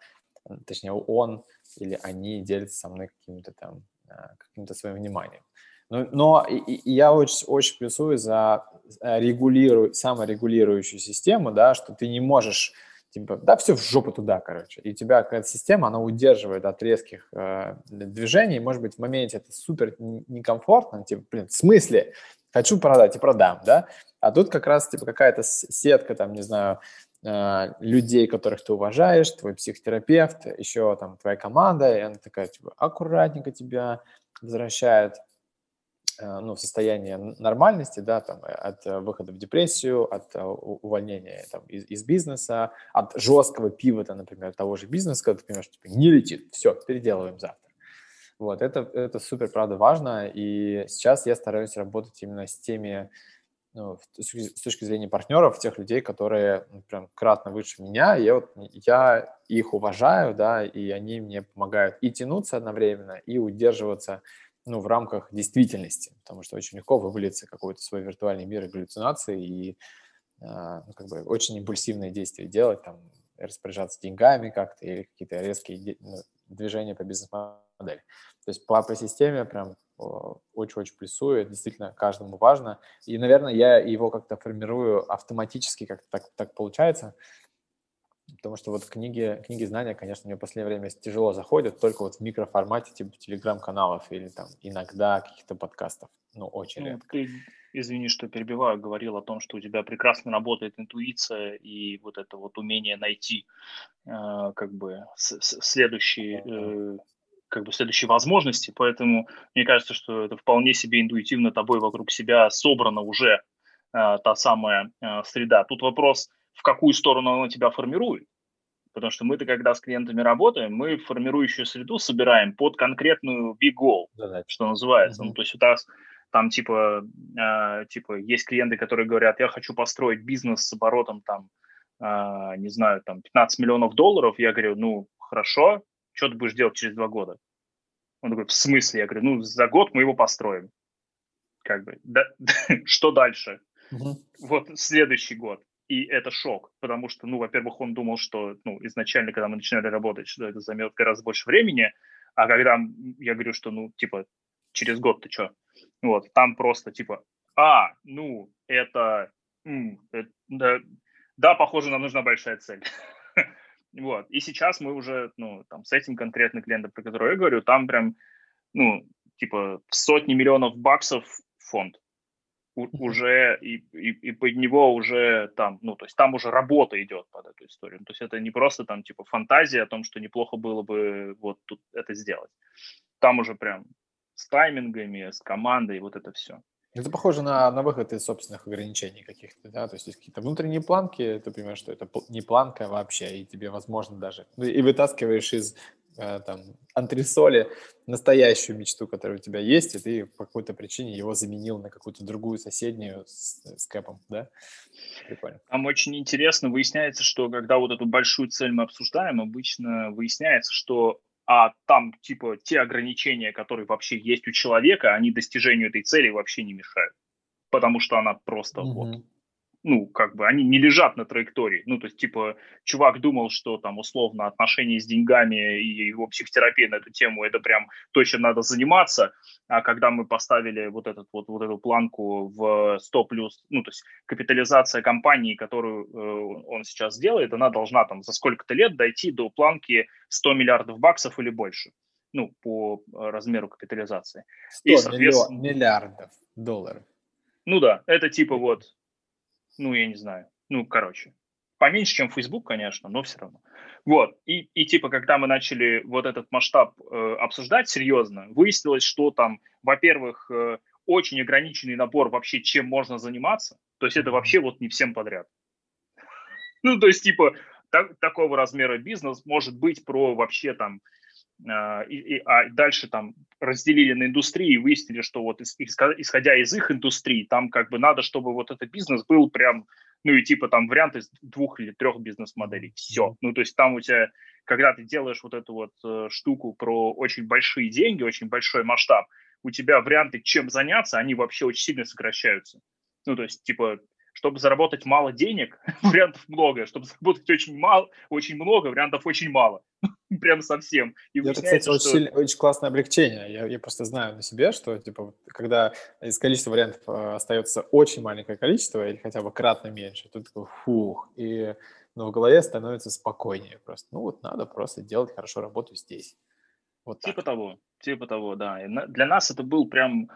Speaker 2: точнее, он или они делятся со мной каким-то там, а, каким-то своим вниманием. Но, но и я очень, очень плюсую за регулирую, саморегулирующую систему, да, что ты не можешь типа, да, все в жопу туда, короче. И у тебя какая-то система, она удерживает от резких э, движений. Может быть, в моменте это супер некомфортно, типа, блин, в смысле? Хочу продать и продам, да? А тут как раз, типа, какая-то сетка, там, не знаю, э, людей, которых ты уважаешь, твой психотерапевт, еще там твоя команда, и она такая, типа, аккуратненько тебя возвращает Э, ну, в состоянии нормальности, да, там, э, от э, выхода в депрессию, от увольнения там, из, из бизнеса, от жесткого пивота, например, того же бизнеса, когда ты понимаешь, типа, не летит, все, переделываем завтра. Вот, это, это супер, правда, важно, и сейчас я стараюсь работать именно с теми, ну, с точки зрения партнеров, тех людей, которые ну, прям кратно выше меня, я, вот, я их уважаю, да, и они мне помогают и тянуться одновременно, и удерживаться ну, в рамках действительности, потому что очень легко вывалиться какой-то свой виртуальный мир и галлюцинации и а, ну, как бы очень импульсивные действия делать, там, распоряжаться деньгами как-то или какие-то резкие ну, движения по бизнес-модели. То есть по, по системе прям очень-очень плюсую, действительно каждому важно. И, наверное, я его как-то формирую автоматически, как-то так, так получается, Потому что вот книги, книги знания, конечно, мне в последнее время тяжело заходят, только вот в микроформате, типа телеграм-каналов или там иногда каких-то подкастов. Ну, очень ну, редко.
Speaker 1: Ты, извини, что перебиваю, говорил о том, что у тебя прекрасно работает интуиция и вот это вот умение найти э, как бы с, с, следующие, э, как бы следующие возможности, поэтому мне кажется, что это вполне себе интуитивно тобой вокруг себя собрана уже э, та самая э, среда. Тут вопрос, в какую сторону она тебя формирует. Потому что мы-то, когда с клиентами работаем, мы формирующую среду собираем под конкретную big goal, да, что называется. Mm-hmm. Ну, то есть у нас там типа, э, типа есть клиенты, которые говорят, я хочу построить бизнес с оборотом там, э, не знаю, там 15 миллионов долларов. Я говорю, ну, хорошо, что ты будешь делать через два года? Он такой, в смысле? Я говорю, ну, за год мы его построим. Как бы, да, (laughs) что дальше? Угу. Вот следующий год и это шок, потому что, ну, во-первых, он думал, что, ну, изначально, когда мы начинали работать, что это займет гораздо больше времени, а когда я говорю, что, ну, типа, через год ты что? Вот, там просто, типа, а, ну, это, это да, да, похоже, нам нужна большая цель. (laughs) вот, и сейчас мы уже, ну, там, с этим конкретным клиентом, про который я говорю, там прям, ну, типа, сотни миллионов баксов фонд, уже и, и, и под него уже там, ну, то есть там уже работа идет под эту историю. То есть это не просто там типа фантазия о том, что неплохо было бы вот тут это сделать. Там уже прям с таймингами, с командой, вот это все.
Speaker 2: Это похоже на, на выход из собственных ограничений каких-то, да, то есть есть какие-то внутренние планки, ты понимаешь, что это не планка вообще, и тебе, возможно, даже, ну, и вытаскиваешь из там, антресоли настоящую мечту, которая у тебя есть, и ты по какой-то причине его заменил на какую-то другую соседнюю с, с кэпом, да?
Speaker 1: Прикольно. Там очень интересно выясняется, что когда вот эту большую цель мы обсуждаем, обычно выясняется, что а там типа те ограничения, которые вообще есть у человека, они достижению этой цели вообще не мешают, потому что она просто mm-hmm. вот ну, как бы, они не лежат на траектории. Ну, то есть, типа, чувак думал, что там, условно, отношения с деньгами и его психотерапия на эту тему, это прям то, чем надо заниматься. А когда мы поставили вот, этот, вот, вот эту планку в 100 плюс, ну, то есть, капитализация компании, которую э, он сейчас делает, она должна там за сколько-то лет дойти до планки 100 миллиардов баксов или больше ну, по размеру капитализации.
Speaker 2: 100 и, соответственно, миллиардов долларов.
Speaker 1: Ну да, это типа вот ну, я не знаю, ну, короче, поменьше, чем Facebook, конечно, но все равно. Вот, и, и типа, когда мы начали вот этот масштаб э, обсуждать серьезно, выяснилось, что там, во-первых, э, очень ограниченный набор вообще, чем можно заниматься, то есть это вообще вот не всем подряд. (laughs) Ну, то есть, типа, так, такого размера бизнес может быть про вообще там и, и, а дальше там разделили на индустрии и выяснили, что вот исходя из их индустрии, там как бы надо, чтобы вот этот бизнес был прям, Ну и типа там вариант из двух или трех бизнес-моделей. Все. Ну то есть там у тебя, когда ты делаешь вот эту вот э, штуку про очень большие деньги, очень большой масштаб, у тебя варианты, чем заняться, они вообще очень сильно сокращаются. Ну то есть типа чтобы заработать мало денег, (laughs) вариантов много. Чтобы заработать очень мало, очень много, вариантов очень мало. (laughs) Прям совсем.
Speaker 2: И Это, кстати, что... очень, очень классное облегчение. Я, я просто знаю на себе, что типа, когда из количества вариантов э, остается очень маленькое количество, или хотя бы кратно меньше, то такой фух, и ну, в голове становится спокойнее просто. Ну вот надо просто делать хорошо работу здесь.
Speaker 1: Вот типа так. того, типа того, да. И для нас это был прям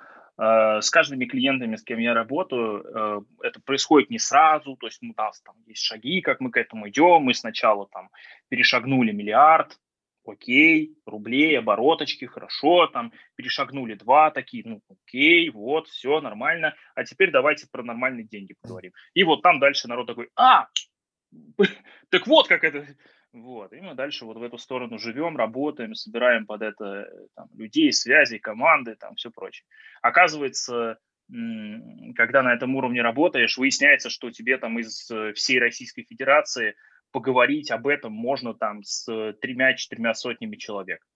Speaker 1: с каждыми клиентами, с кем я работаю, э, это происходит не сразу, то есть ну, да, там есть шаги, как мы к этому идем. Мы сначала там перешагнули миллиард, окей, рублей, обороточки, хорошо, там перешагнули два такие, ну окей, вот, все нормально, а теперь давайте про нормальные деньги поговорим. И вот там дальше народ такой, а, (laughs) так вот как это, вот, и мы дальше вот в эту сторону живем, работаем, собираем под это э, там, людей, связи, команды, там все прочее. Оказывается, когда на этом уровне работаешь, выясняется, что тебе там из э, всей Российской Федерации поговорить об этом можно там с тремя-четырьмя сотнями человек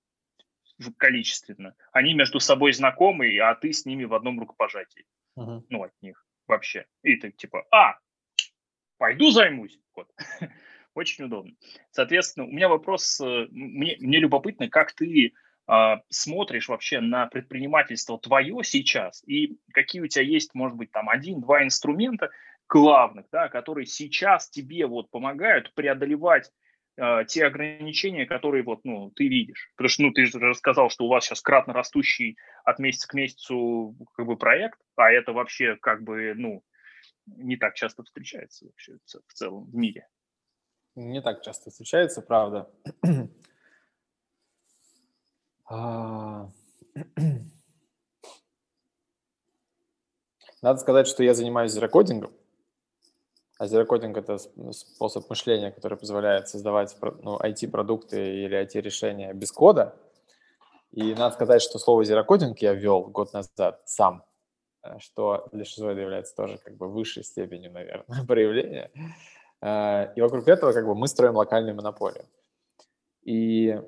Speaker 1: количественно. Они между собой знакомы, а ты с ними в одном рукопожатии. Uh-huh. Ну, от них вообще. И ты типа, а, пойду займусь. Вот. (laughs) Очень удобно. Соответственно, у меня вопрос, э, мне, мне любопытно, как ты э, смотришь вообще на предпринимательство твое сейчас и какие у тебя есть, может быть, там один-два инструмента главных, да, которые сейчас тебе вот помогают преодолевать э, те ограничения, которые вот, ну, ты видишь. Потому что, ну, ты же рассказал, что у вас сейчас кратно растущий от месяца к месяцу как бы проект, а это вообще как бы, ну, не так часто встречается вообще в целом в мире.
Speaker 2: Не так часто встречается, правда. (clears throat) А, (clears throat) надо сказать, что я занимаюсь зерокодингом. А зерокодинг – это способ мышления, который позволяет создавать ну, IT-продукты или IT-решения без кода. И надо сказать, что слово зерокодинг я ввел год назад сам, э, что для шизоида является тоже как бы высшей степенью, наверное, (laughs) проявления. Э, и вокруг этого как бы мы строим локальную монополию. И,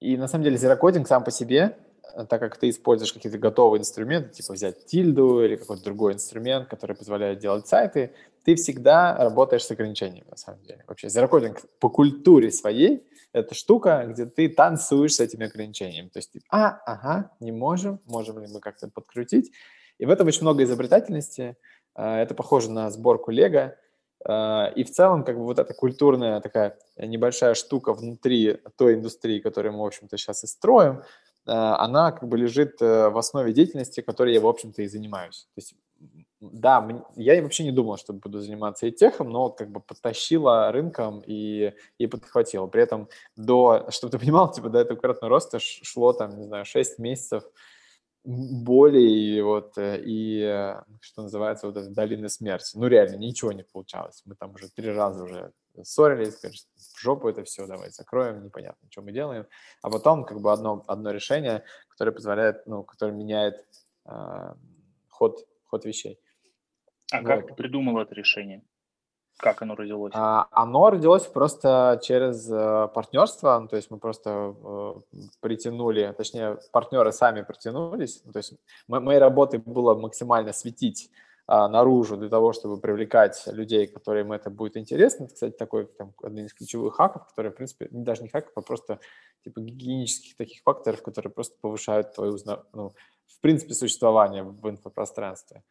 Speaker 2: и на самом деле зерокодинг сам по себе, э, так как ты используешь какие-то готовые инструменты, типа взять тильду или какой-то другой инструмент, который позволяет делать сайты, ты всегда работаешь с ограничениями, на самом деле. Вообще, зерокодинг по культуре своей – это штука, где ты танцуешь с этими ограничениями. То есть, а, ага, не можем, можем ли мы как-то подкрутить. И в этом очень много изобретательности – это похоже на сборку Лего. А, и в целом, как бы вот эта культурная такая небольшая штука внутри той индустрии, которую мы, в общем-то, сейчас и строим, а, она как бы лежит э, в основе деятельности, которой я, в общем-то, и занимаюсь. То есть, да, я вообще не думал, что буду заниматься и техом, но как бы подтащила рынком и, и подхватила. При этом до, чтобы ты понимал, типа до этого кратного роста шло там, не знаю, 6 месяцев боли и вот э, и э, что называется вот эта долина смерти. Ну реально ничего не получалось. Мы там уже три раза уже ссорились, говоришь, в жопу это все, давай закроем, непонятно, что мы делаем. А потом как бы одно, одно решение, которое позволяет, ну, которое меняет э, ход, ход вещей.
Speaker 1: А вот. как ты придумал это решение? Как оно родилось?
Speaker 2: А, оно родилось просто через э, партнерство, ну, то есть мы просто э, притянули, точнее, партнеры сами притянулись, ну, то есть моей работой было максимально светить а, наружу для того, чтобы привлекать людей, которым это будет интересно. Это, кстати, такой там, один из ключевых хаков, который, в принципе, даже не хаков, а просто типа гигиенических таких факторов, которые просто повышают твою, ну, в принципе, существование в инфопространстве.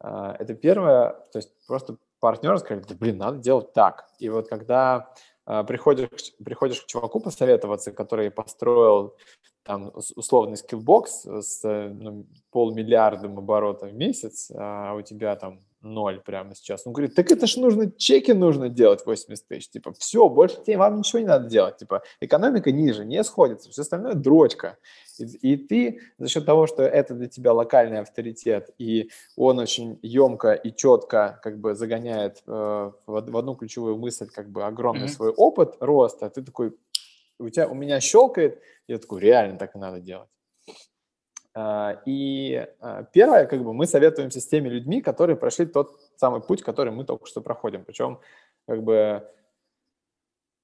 Speaker 2: А, это первое, то есть просто партнеры сказали, да, блин, надо делать так. И вот когда э, приходишь, приходишь к чуваку посоветоваться, который построил там условный Skillbox с ну, полмиллиардом оборотов в месяц, а у тебя там ноль прямо сейчас. Он говорит, так это ж нужно, чеки нужно делать 80 тысяч. Типа, все, больше тебе, вам ничего не надо делать. Типа, экономика ниже, не сходится, все остальное дрочка. И, и ты за счет того, что это для тебя локальный авторитет, и он очень емко и четко как бы загоняет э, в, в одну ключевую мысль как бы огромный mm-hmm. свой опыт роста, ты такой, у тебя, у меня щелкает, я такой, реально так и надо делать. А, и а, первое, как бы мы советуемся с теми людьми, которые прошли тот самый путь, который мы только что проходим. Причем, как бы,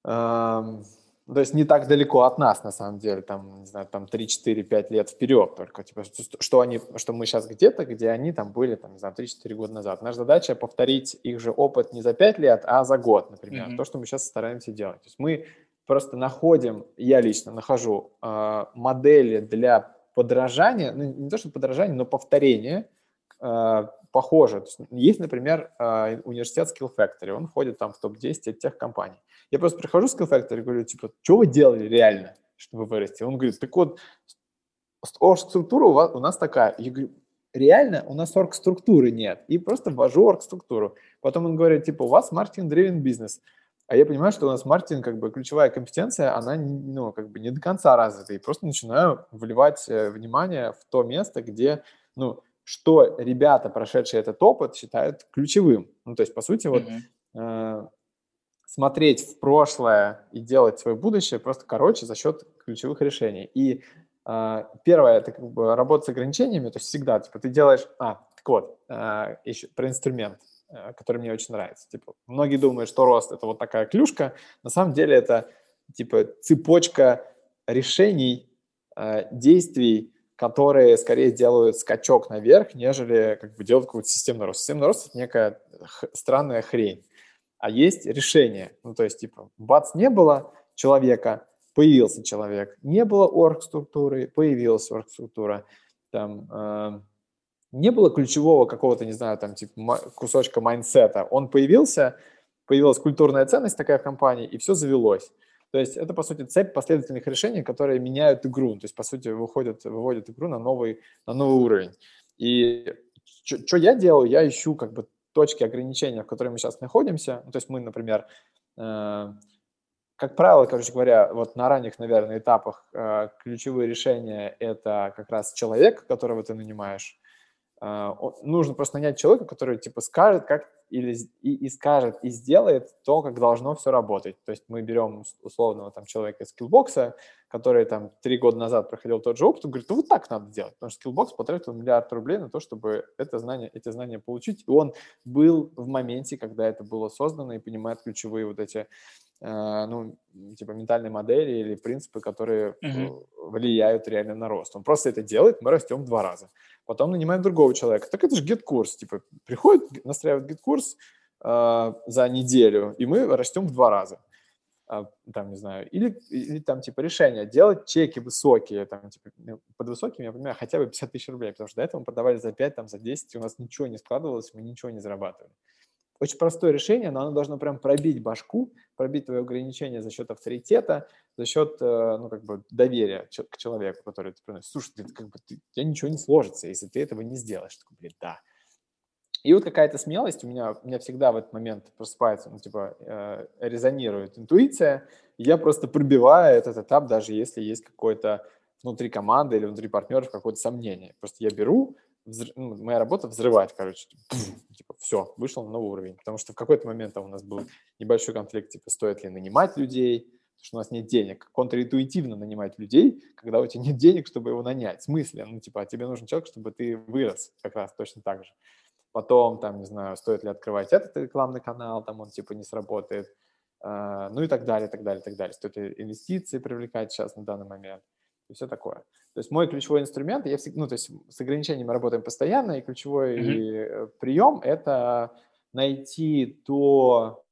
Speaker 2: э, то есть не так далеко от нас, на самом деле, там, не знаю, там 3, 4, 5 лет вперед только, типа, что, они, что мы сейчас где-то, где они там были, там, не знаю, 3-4 года назад. Наша задача повторить их же опыт не за 5 лет, а за год, например, mm-hmm. то, что мы сейчас стараемся делать. То есть мы просто находим, я лично нахожу э, модели для подражания, ну, не то, что подражания, но повторения э, похоже. есть, есть, например, э, университет Skill Factory, он входит там в топ-10 от тех компаний. Я просто прихожу в Skill Factory и говорю, типа, что вы делали реально, чтобы вырасти? Он говорит, так вот, орг-структура у, вас, у нас такая. Я говорю, реально у нас орг-структуры нет. И просто ввожу орг-структуру. Потом он говорит, типа, у вас marketing-driven бизнес. А я понимаю, что у нас маркетинг, как бы, ключевая компетенция, она, ну, как бы не до конца развита. И просто начинаю вливать э, внимание в то место, где, ну, что ребята, прошедшие этот опыт, считают ключевым. Ну, то есть, по сути, вот mm-hmm. э, смотреть в прошлое и делать свое будущее просто короче за счет ключевых решений. И э, первое, это как бы работа с ограничениями, то есть всегда, типа, ты делаешь... А, так вот, э, еще про инструмент. Э, который мне очень нравится. Типа, многие думают, что рост – это вот такая клюшка. На самом деле это типа цепочка решений, э, действий, которые скорее делают скачок наверх, нежели как бы делают какой-то системный рост. Системный рост – это некая странная хрень. А есть решение. Ну, то есть, типа, бац, не было человека, появился человек. Не было орг-структуры, появилась орг-структура. Там, э, не было ключевого какого-то, не знаю, там, типа, кусочка майнсета. Он появился, появилась культурная ценность такая компании, и все завелось. То есть это, по сути, цепь последовательных решений, которые меняют игру. То есть, по сути, выходят, выводят игру на новый, на новый уровень. И что я делаю? Я ищу как бы точки ограничения, в которых мы сейчас находимся. Ну, то есть мы, например, э, как правило, короче говоря, вот на ранних, наверное, этапах э, ключевые решения – это как раз человек, которого ты нанимаешь, нужно просто нанять человека, который типа скажет, как или и, и скажет и сделает то, как должно все работать. То есть мы берем условного там человека из скиллбокса, который там три года назад проходил тот же опыт, и говорит, ну вот так надо делать, потому что скиллбокс потратил миллиард рублей на то, чтобы это знание, эти знания получить, и он был в моменте, когда это было создано, и понимает ключевые вот эти Э, ну, типа ментальные модели или принципы, которые mm-hmm. влияют реально на рост. Он просто это делает, мы растем в два раза. Потом нанимаем другого человека. Так это же GetCourse. Типа приходит, настраивает GetCourse э, за неделю, и мы растем в два раза. А, там, не знаю, или, или там, типа, решение делать чеки высокие, там, типа, ну, под высокими, я понимаю, хотя бы 50 тысяч рублей, потому что до этого мы продавали за 5, там, за 10, и у нас ничего не складывалось, мы ничего не зарабатывали. Очень простое решение, но оно должно прям пробить башку, пробить твое ограничение за счет авторитета, за счет, э, ну, как бы, доверия к человеку, который ты приносишь. Слушай, ты, как бы, ты, у тебя ничего не сложится, если ты этого не сделаешь. Такой, блин, да. И вот какая-то смелость у меня, у меня всегда в этот момент просыпается, ну, типа, э, резонирует интуиция, я просто пробиваю этот этап, даже если есть какое-то внутри команды или внутри партнеров какое-то сомнение. Просто я беру, взрыв, ну, моя работа взрывать, короче, типа, все, вышел на новый уровень, потому что в какой-то момент там у нас был небольшой конфликт, типа, стоит ли нанимать людей, потому что у нас нет денег, контринтуитивно нанимать людей, когда у тебя нет денег, чтобы его нанять, в смысле, ну, типа, а тебе нужен человек, чтобы ты вырос как раз точно так же. Потом, там, не знаю, стоит ли открывать этот рекламный канал, там он, типа, не сработает, uh, ну и так далее, так далее, так далее. Стоит ли инвестиции привлекать сейчас на данный момент и все такое. То есть мой ключевой инструмент, я всегда, ну, то есть с ограничениями работаем постоянно, и ключевой mm-hmm. прием – это найти то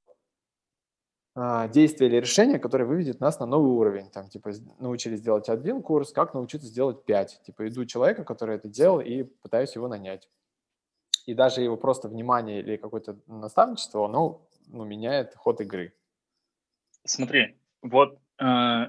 Speaker 2: а, действие или решение, которое выведет нас на новый уровень. Там, типа, научились делать один курс, как научиться сделать пять. Типа, иду человека, который это делал, и пытаюсь его нанять. И даже его просто внимание или какое-то наставничество, оно ну, меняет ход игры.
Speaker 1: Смотри, вот э,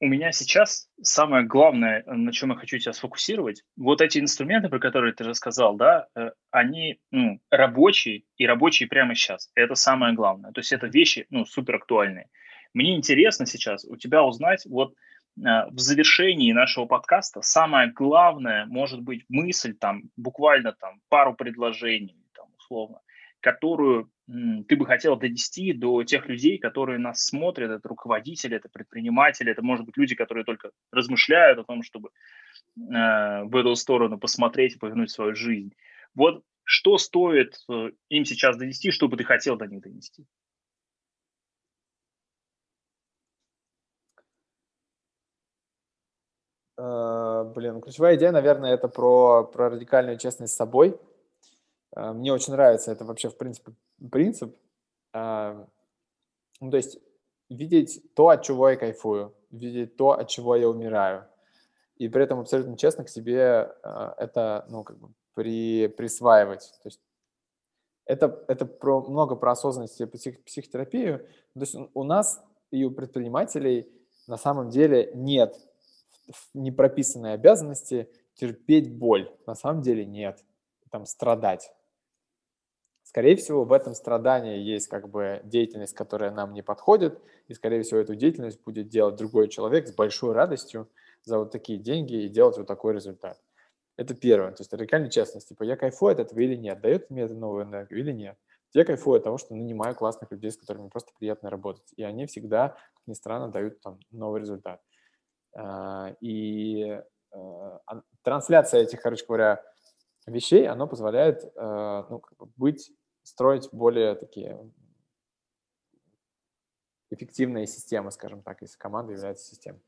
Speaker 1: у меня сейчас самое главное, на чем я хочу тебя сфокусировать, вот эти инструменты, про которые ты рассказал, да, э, они ну, рабочие и рабочие прямо сейчас. Это самое главное. То есть это вещи ну, супер актуальные. Мне интересно сейчас у тебя узнать, вот в завершении нашего подкаста самое главное, может быть, мысль, там, буквально там пару предложений, там, условно, которую ты бы хотел донести до тех людей, которые нас смотрят, это руководители, это предприниматели, это, может быть, люди, которые только размышляют о том, чтобы э, в эту сторону посмотреть и повернуть свою жизнь. Вот что стоит э, им сейчас донести, что бы ты хотел до них донести?
Speaker 2: Блин, ключевая идея, наверное, это про, про радикальную честность с собой. Э, мне очень нравится это вообще, в принципе, принцип. Ну, то есть видеть то, от чего я кайфую, видеть то, от чего я умираю. И при этом абсолютно честно к себе это, ну, как бы при, присваивать. То есть это, это про, много про осознанность и псих, психотерапию. То есть у нас и у предпринимателей на самом деле нет не прописанной обязанности терпеть боль. На самом деле нет. Там страдать. Скорее всего, в этом страдании есть как бы деятельность, которая нам не подходит, и, скорее всего, эту деятельность будет делать другой человек с большой радостью за вот такие деньги и делать вот такой результат. Это первое. То есть радикальная честность. Типа, я кайфую от этого или нет? Дает мне это новую энергию или нет? Я кайфую от того, что нанимаю классных людей, с которыми просто приятно работать. И они всегда, как ни странно, дают там новый результат. А, и а, трансляция этих, короче говоря, вещей, она позволяет а, ну, быть, строить более такие эффективные системы, скажем так, если команда является системой.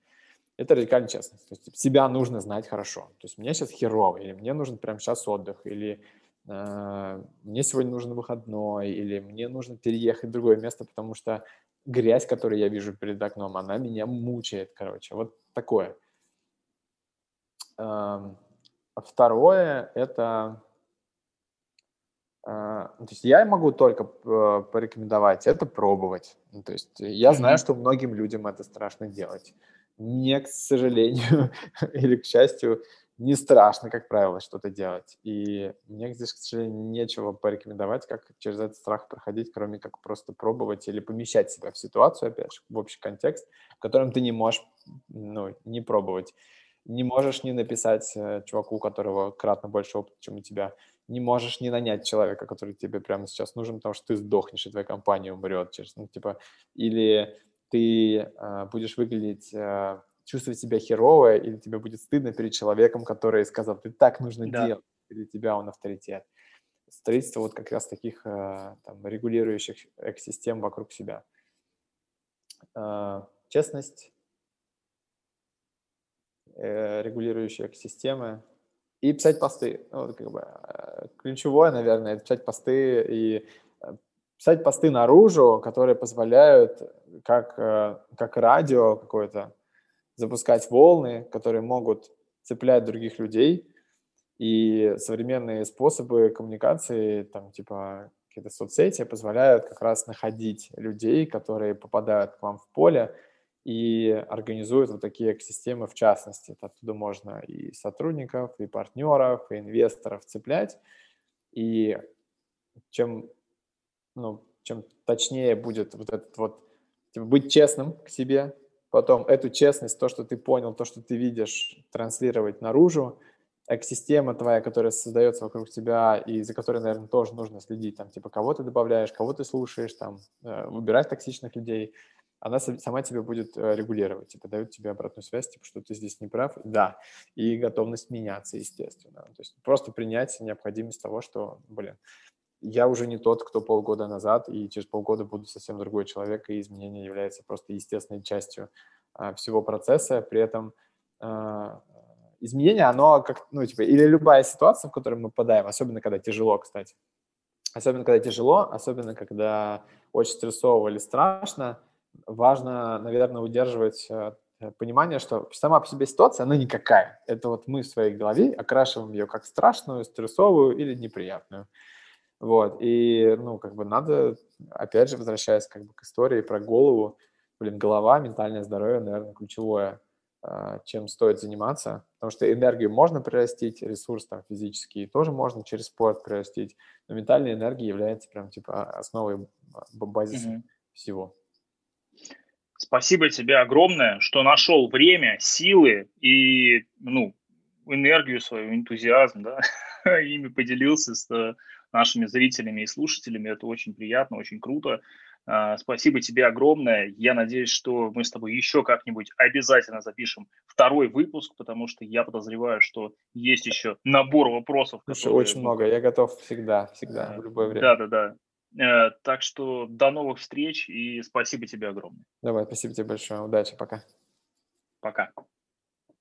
Speaker 2: Это радикальная честность. То есть себя нужно знать хорошо. То есть мне сейчас херово, или мне нужен прямо сейчас отдых, или э, мне сегодня нужен выходной, или мне нужно переехать в другое место, потому что грязь, которую я вижу перед окном, она меня мучает, короче. Вот такое. Э, второе – это... Э, то есть я могу только э, порекомендовать это пробовать. Ну, то есть я знаю, что многим людям это страшно делать мне, к сожалению, (laughs) или к счастью, не страшно, как правило, что-то делать. И мне здесь, к сожалению, нечего порекомендовать, как через этот страх проходить, кроме как просто пробовать или помещать себя в ситуацию, опять же, в общий контекст, в котором ты не можешь, ну, не пробовать. Не можешь не написать э, чуваку, у которого кратно больше опыта, чем у тебя. Не можешь не нанять человека, который тебе прямо сейчас нужен, потому что ты сдохнешь, и твоя компания умрет. Ну, типа, или ты э, будешь выглядеть, э, чувствовать себя херово, или тебе будет стыдно перед человеком, который сказал, ты так нужно да. делать, для тебя он авторитет. Строительство вот как раз таких э, там, регулирующих экосистем вокруг себя. Э, честность, э, регулирующие экосистемы и писать посты. Ну, как бы, ключевое, наверное, это писать посты и писать посты наружу, которые позволяют, как, как радио какое-то, запускать волны, которые могут цеплять других людей. И современные способы коммуникации, там, типа какие-то соцсети, позволяют как раз находить людей, которые попадают к вам в поле и организуют вот такие экосистемы в частности. Оттуда можно и сотрудников, и партнеров, и инвесторов цеплять. И чем ну, чем точнее будет вот этот вот, типа, быть честным к себе, потом эту честность, то, что ты понял, то, что ты видишь, транслировать наружу, экосистема твоя, которая создается вокруг тебя и за которой, наверное, тоже нужно следить, там, типа, кого ты добавляешь, кого ты слушаешь, там, э, выбирать токсичных людей, она сама тебе будет э, регулировать, типа, дает тебе обратную связь, типа, что ты здесь не прав, да, и готовность меняться, естественно, то есть просто принять необходимость того, что, блин, я уже не тот, кто полгода назад, и через полгода буду совсем другой человек, и изменение является просто естественной частью а, всего процесса. При этом а, изменение, оно как, ну, типа, или любая ситуация, в которую мы попадаем, особенно когда тяжело, кстати, особенно когда тяжело, особенно когда очень стрессово или страшно, важно, наверное, удерживать а, понимание, что сама по себе ситуация, она никакая. Это вот мы в своей голове окрашиваем ее как страшную, стрессовую или неприятную. Вот, и, ну, как бы надо, опять же, возвращаясь как бы к истории про голову, блин, голова, ментальное здоровье, наверное, ключевое, а, чем стоит заниматься, потому что энергию можно прирастить, ресурс там физический тоже можно через спорт прирастить, но ментальная энергия является прям типа основой, базисом mm-hmm. всего.
Speaker 1: Спасибо тебе огромное, что нашел время, силы и, ну, энергию свою, энтузиазм, да, (laughs) ими поделился с нашими зрителями и слушателями. Это очень приятно, очень круто. А, спасибо тебе огромное. Я надеюсь, что мы с тобой еще как-нибудь обязательно запишем второй выпуск, потому что я подозреваю, что есть еще набор вопросов.
Speaker 2: Слушай, которые... очень много. Я готов всегда, всегда, в любое время.
Speaker 1: Да, да, да. Э, так что до новых встреч и спасибо тебе огромное.
Speaker 2: Давай, спасибо тебе большое. Удачи, пока.
Speaker 1: Пока.